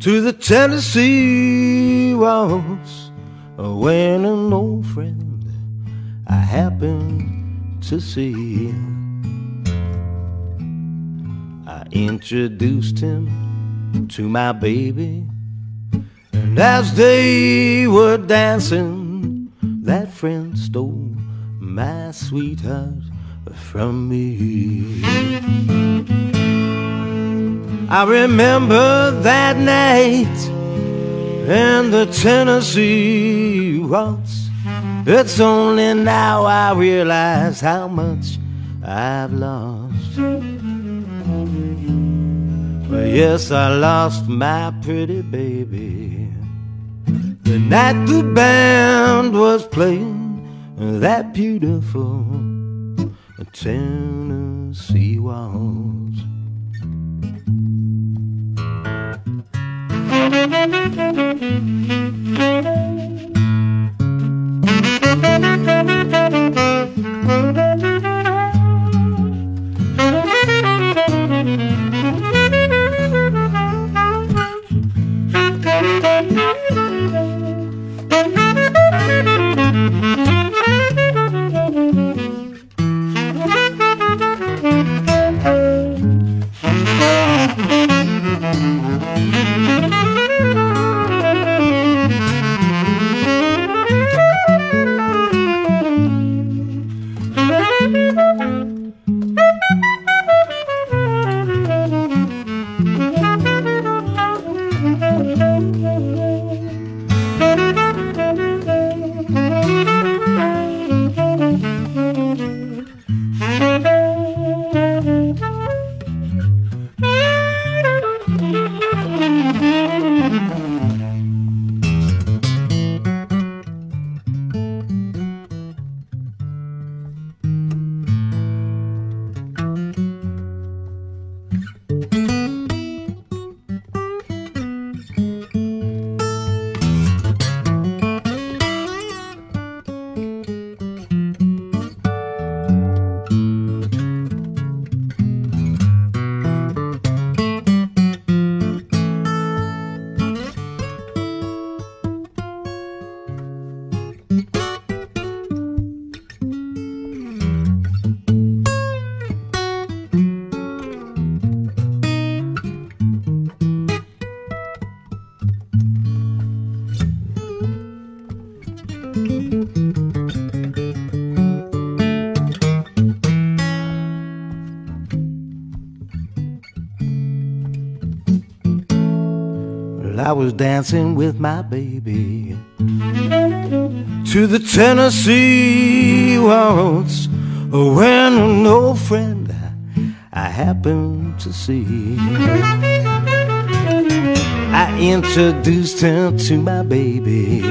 to the Tennessee waltz when an old friend I happened to see. I introduced him to my baby, and as they were dancing, that friend stole my sweetheart from me. I remember that night in the Tennessee waltz. It's only now I realize how much I've lost. Well, yes, I lost my pretty baby. The night the band was playing that beautiful Tennessee waltz. I was dancing with my baby to the Tennessee waltz when an old friend I happened to see. I introduced him to my baby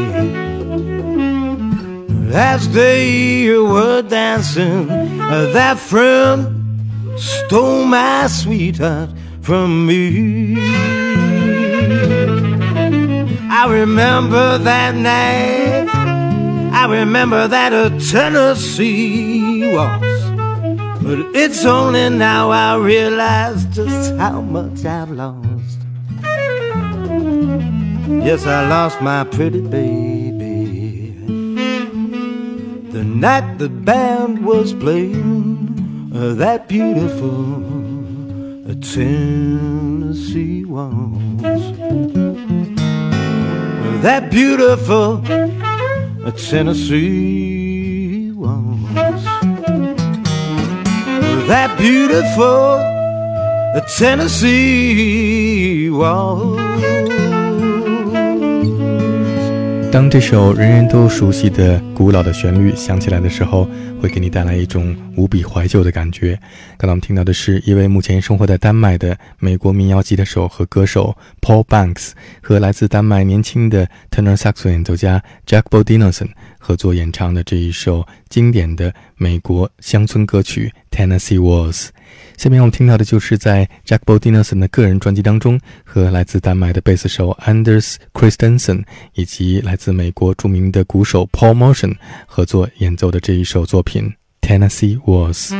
as they were dancing. Uh, that friend stole my sweetheart from me. I remember that night. I remember that a Tennessee waltz. But it's only now I realize just how much I've lost. Yes, I lost my pretty baby. The night the band was playing uh, that beautiful uh, Tennessee waltz that beautiful Tennessee waltz. That beautiful Tennessee waltz. 当这首人人都熟悉的古老的旋律响起来的时候，会给你带来一种无比怀旧的感觉。刚才我们听到的是一位目前生活在丹麦的美国民谣吉他手和歌手 Paul Banks 和来自丹麦年轻的 tenor saxon 演奏家 Jack Bodinson 合作演唱的这一首经典的美国乡村歌曲 Tennessee Waltz。下面我们听到的就是在 Jack Bodinson 的个人专辑当中，和来自丹麦的贝斯手 Anders Christensen 以及来自美国著名的鼓手 Paul Motion 合作演奏的这一首作品 Tennessee Waltz。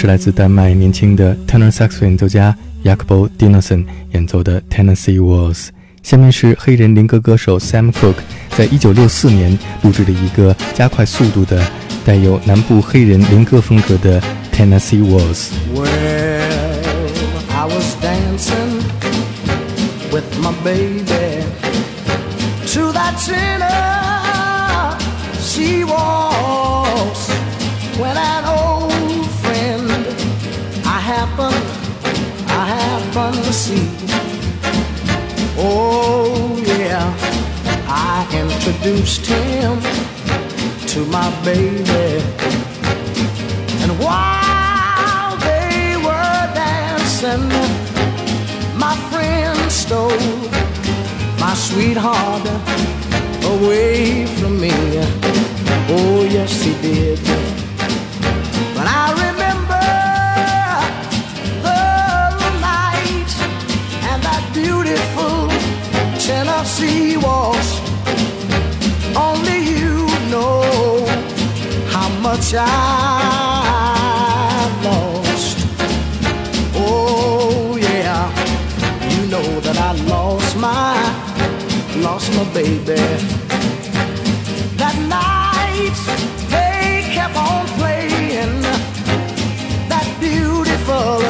是来自丹麦年轻的 tenor sax 演奏家 Jakob Dinesen 演奏的 Tennessee Waltz。下面是黑人灵歌歌手 Sam Cooke 在一九六四年录制的一个加快速度的、带有南部黑人灵歌风格的 Tennessee Waltz。Well, I was dancing I happened, I happened to see. Oh yeah, I introduced him to my baby, and while they were dancing, my friend stole my sweetheart away from me. Oh yes, he did. Much I've lost. Oh yeah, you know that I lost my, lost my baby. That night they kept on playing that beautiful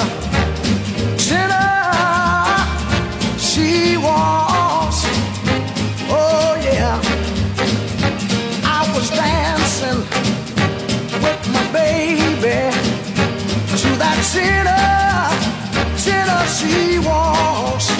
to that Tenner- Tennessee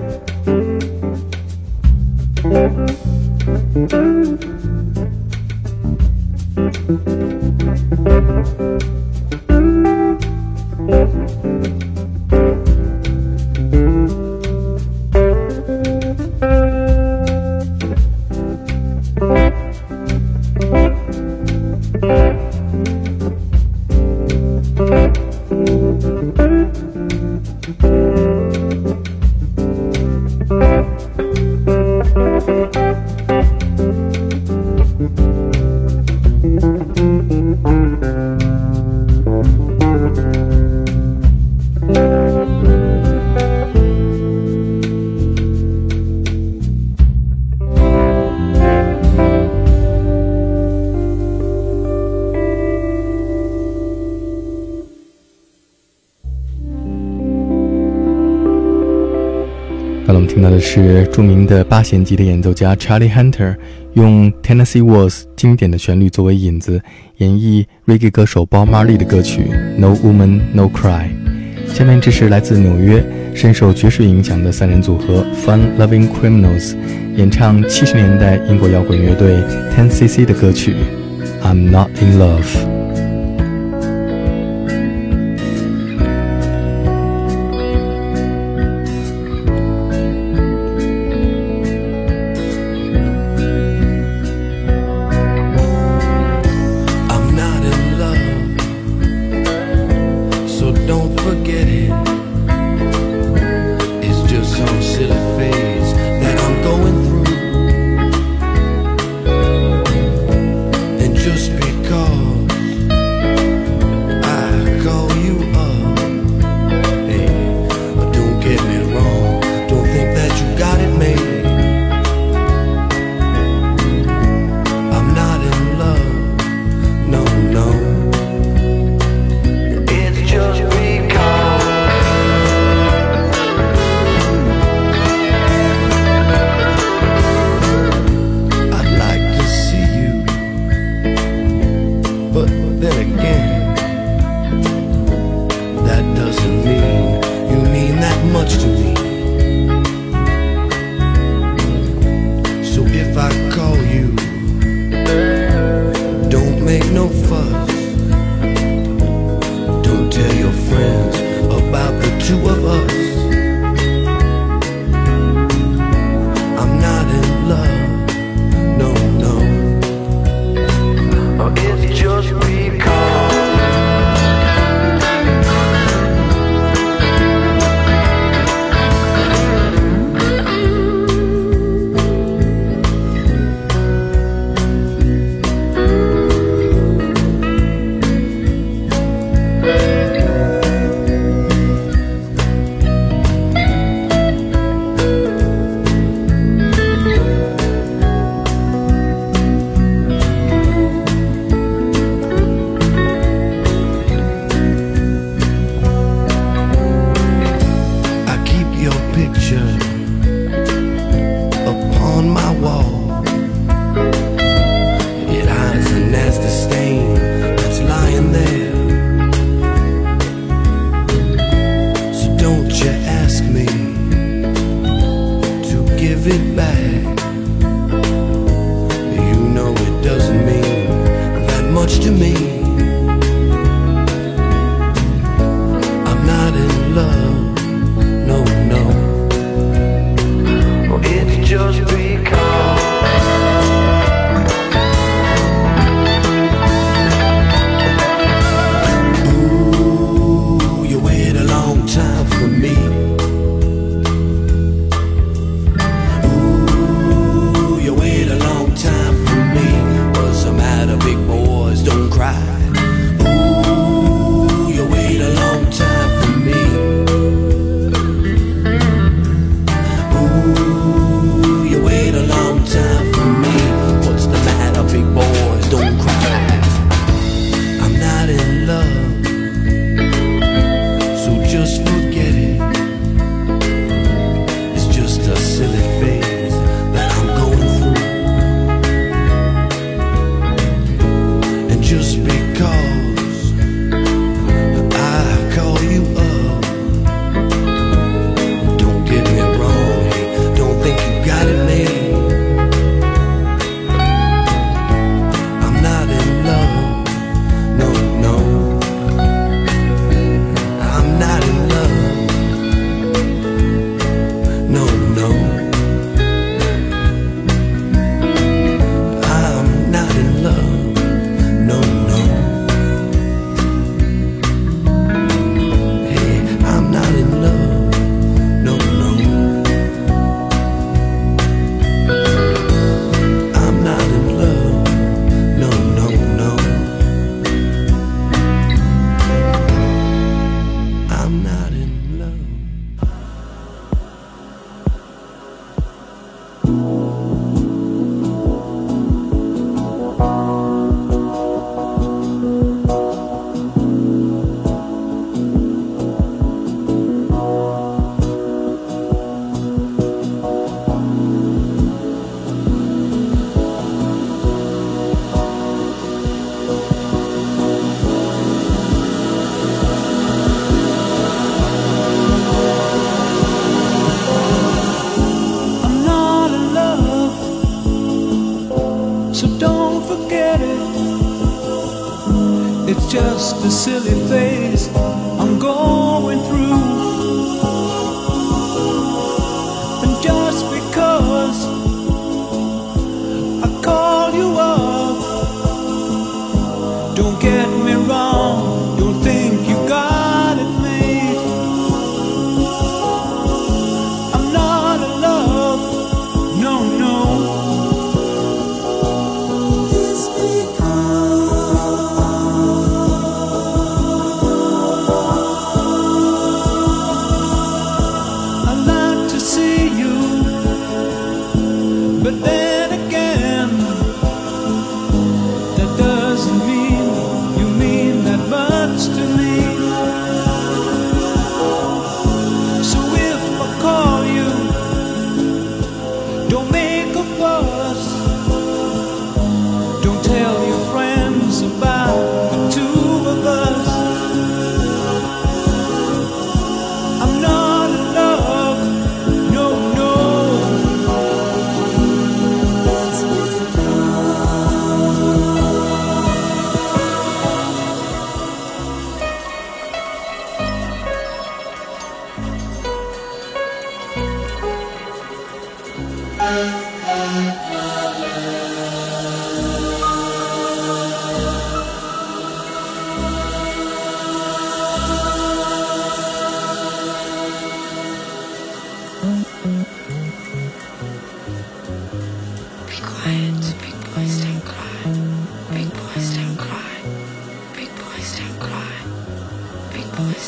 Bye. 我们听到的是著名的八弦级的演奏家 Charlie Hunter 用 Tennessee Waltz 经典的旋律作为引子，演绎 Reggae 歌手 Bob Marley 的歌曲 No Woman No Cry。下面这是来自纽约、深受爵士影响的三人组合 Fun Loving Criminals 演唱七十年代英国摇滚乐队 Ten cc 的歌曲 I'm Not in Love。Just a silly phase I'm going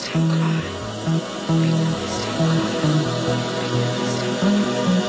Stop crying. cry. Be noticed and cry. Be.